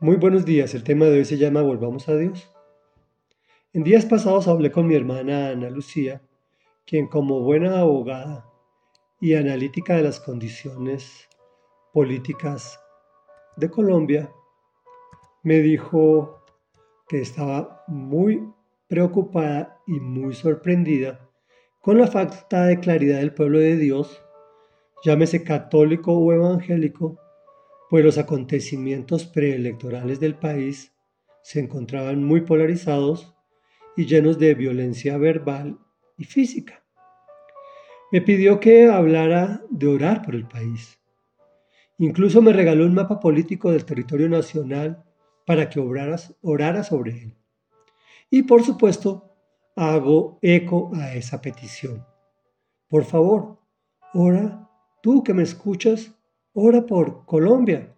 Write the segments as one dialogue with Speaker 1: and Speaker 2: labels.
Speaker 1: Muy buenos días, el tema de hoy se llama Volvamos a Dios. En días pasados hablé con mi hermana Ana Lucía, quien como buena abogada y analítica de las condiciones políticas de Colombia, me dijo que estaba muy preocupada y muy sorprendida con la falta de claridad del pueblo de Dios, llámese católico o evangélico, pues los acontecimientos preelectorales del país se encontraban muy polarizados y llenos de violencia verbal y física. Me pidió que hablara de orar por el país. Incluso me regaló un mapa político del territorio nacional para que obraras, orara sobre él. Y por supuesto, hago eco a esa petición. Por favor, ora, tú que me escuchas, ora por Colombia.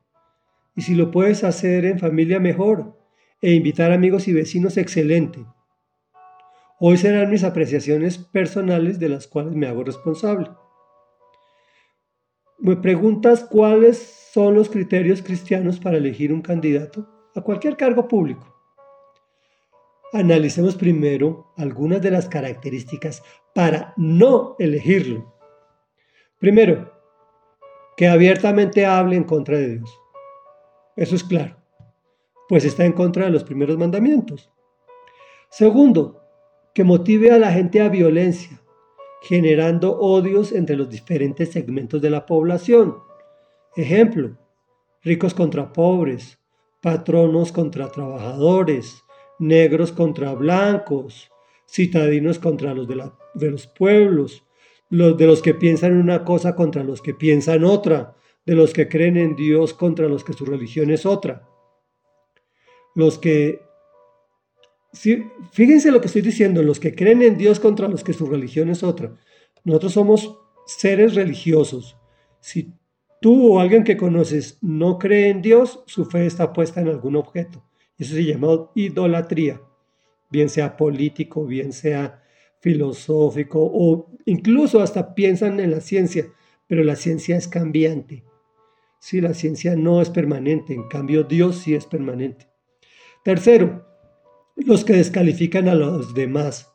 Speaker 1: Y si lo puedes hacer en familia, mejor. E invitar amigos y vecinos, excelente. Hoy serán mis apreciaciones personales de las cuales me hago responsable. Me preguntas cuáles son los criterios cristianos para elegir un candidato a cualquier cargo público. Analicemos primero algunas de las características para no elegirlo. Primero, que abiertamente hable en contra de Dios. Eso es claro, pues está en contra de los primeros mandamientos. Segundo, que motive a la gente a violencia, generando odios entre los diferentes segmentos de la población. Ejemplo, ricos contra pobres, patronos contra trabajadores, negros contra blancos, citadinos contra los de, de los pueblos, los de los que piensan una cosa contra los que piensan otra, de los que creen en Dios contra los que su religión es otra. Los que, fíjense lo que estoy diciendo, los que creen en Dios contra los que su religión es otra. Nosotros somos seres religiosos. Si tú o alguien que conoces no cree en Dios, su fe está puesta en algún objeto. Eso se llama idolatría, bien sea político, bien sea filosófico o incluso hasta piensan en la ciencia, pero la ciencia es cambiante. Si la ciencia no es permanente, en cambio Dios sí es permanente. Tercero, los que descalifican a los demás.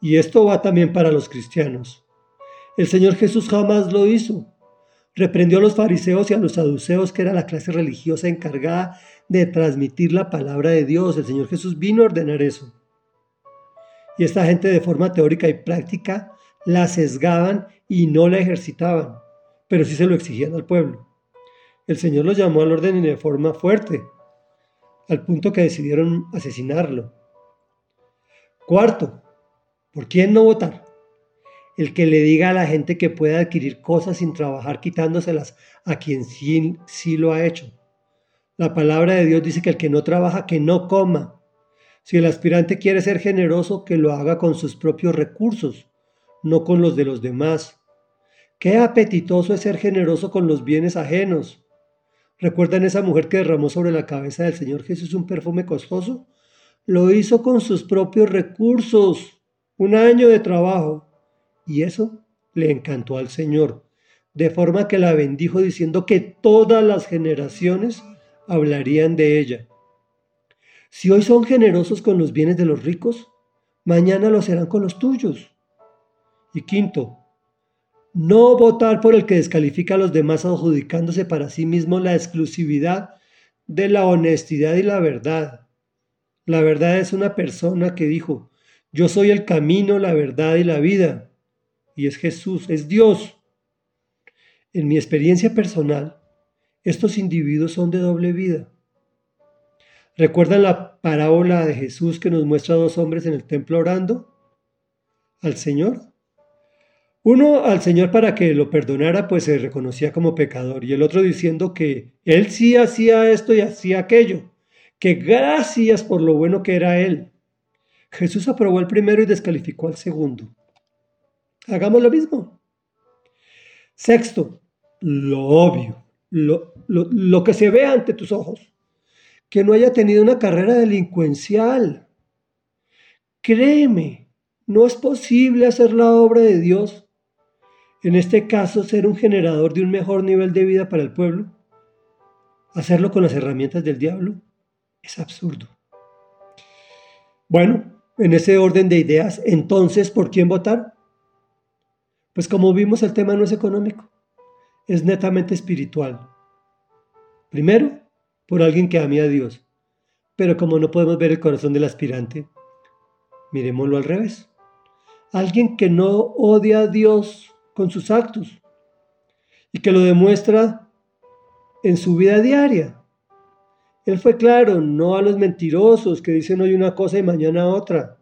Speaker 1: Y esto va también para los cristianos. El Señor Jesús jamás lo hizo. Reprendió a los fariseos y a los saduceos, que era la clase religiosa encargada de transmitir la palabra de Dios. El Señor Jesús vino a ordenar eso y esta gente de forma teórica y práctica la sesgaban y no la ejercitaban, pero sí se lo exigían al pueblo. El Señor los llamó al orden de forma fuerte, al punto que decidieron asesinarlo. Cuarto, ¿por quién no votar? El que le diga a la gente que puede adquirir cosas sin trabajar quitándoselas a quien sí, sí lo ha hecho. La palabra de Dios dice que el que no trabaja, que no coma. Si el aspirante quiere ser generoso, que lo haga con sus propios recursos, no con los de los demás. Qué apetitoso es ser generoso con los bienes ajenos. ¿Recuerdan esa mujer que derramó sobre la cabeza del Señor Jesús un perfume costoso? Lo hizo con sus propios recursos, un año de trabajo. Y eso le encantó al Señor, de forma que la bendijo diciendo que todas las generaciones hablarían de ella. Si hoy son generosos con los bienes de los ricos, mañana lo serán con los tuyos. Y quinto, no votar por el que descalifica a los demás adjudicándose para sí mismo la exclusividad de la honestidad y la verdad. La verdad es una persona que dijo, yo soy el camino, la verdad y la vida. Y es Jesús, es Dios. En mi experiencia personal, estos individuos son de doble vida. ¿Recuerdan la parábola de Jesús que nos muestra a dos hombres en el templo orando al Señor? Uno al Señor para que lo perdonara, pues se reconocía como pecador, y el otro diciendo que él sí hacía esto y hacía aquello, que gracias por lo bueno que era él. Jesús aprobó el primero y descalificó al segundo. Hagamos lo mismo. Sexto, lo obvio, lo, lo que se ve ante tus ojos que no haya tenido una carrera delincuencial. Créeme, no es posible hacer la obra de Dios, en este caso ser un generador de un mejor nivel de vida para el pueblo, hacerlo con las herramientas del diablo. Es absurdo. Bueno, en ese orden de ideas, entonces, ¿por quién votar? Pues como vimos, el tema no es económico, es netamente espiritual. Primero, por alguien que ame a Dios. Pero como no podemos ver el corazón del aspirante, miremoslo al revés. Alguien que no odia a Dios con sus actos y que lo demuestra en su vida diaria. Él fue claro, no a los mentirosos que dicen hoy una cosa y mañana otra,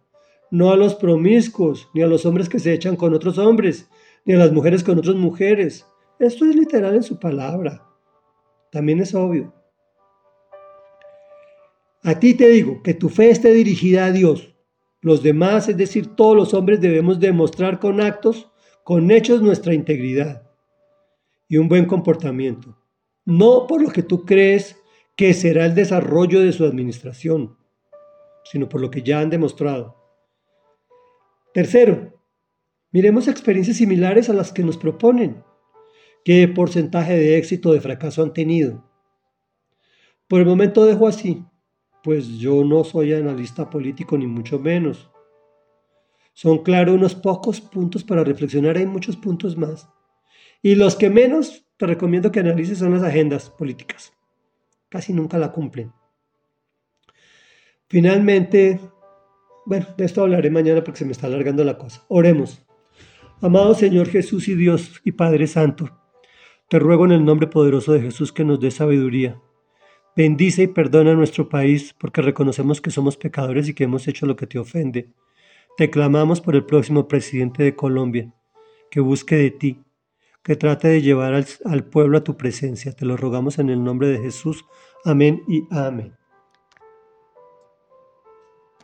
Speaker 1: no a los promiscuos, ni a los hombres que se echan con otros hombres, ni a las mujeres con otras mujeres. Esto es literal en su palabra. También es obvio. A ti te digo que tu fe esté dirigida a Dios. Los demás, es decir, todos los hombres debemos demostrar con actos, con hechos nuestra integridad y un buen comportamiento. No por lo que tú crees que será el desarrollo de su administración, sino por lo que ya han demostrado. Tercero, Miremos experiencias similares a las que nos proponen. ¿Qué porcentaje de éxito o de fracaso han tenido? Por el momento dejo así, pues yo no soy analista político ni mucho menos. Son claro unos pocos puntos para reflexionar, hay muchos puntos más. Y los que menos te recomiendo que analices son las agendas políticas. Casi nunca la cumplen. Finalmente, bueno, de esto hablaré mañana porque se me está alargando la cosa. Oremos. Amado Señor Jesús y Dios y Padre Santo, te ruego en el nombre poderoso de Jesús que nos dé sabiduría. Bendice y perdona nuestro país porque reconocemos que somos pecadores y que hemos hecho lo que te ofende. Te clamamos por el próximo presidente de Colombia, que busque de ti, que trate de llevar al, al pueblo a tu presencia. Te lo rogamos en el nombre de Jesús. Amén y amén.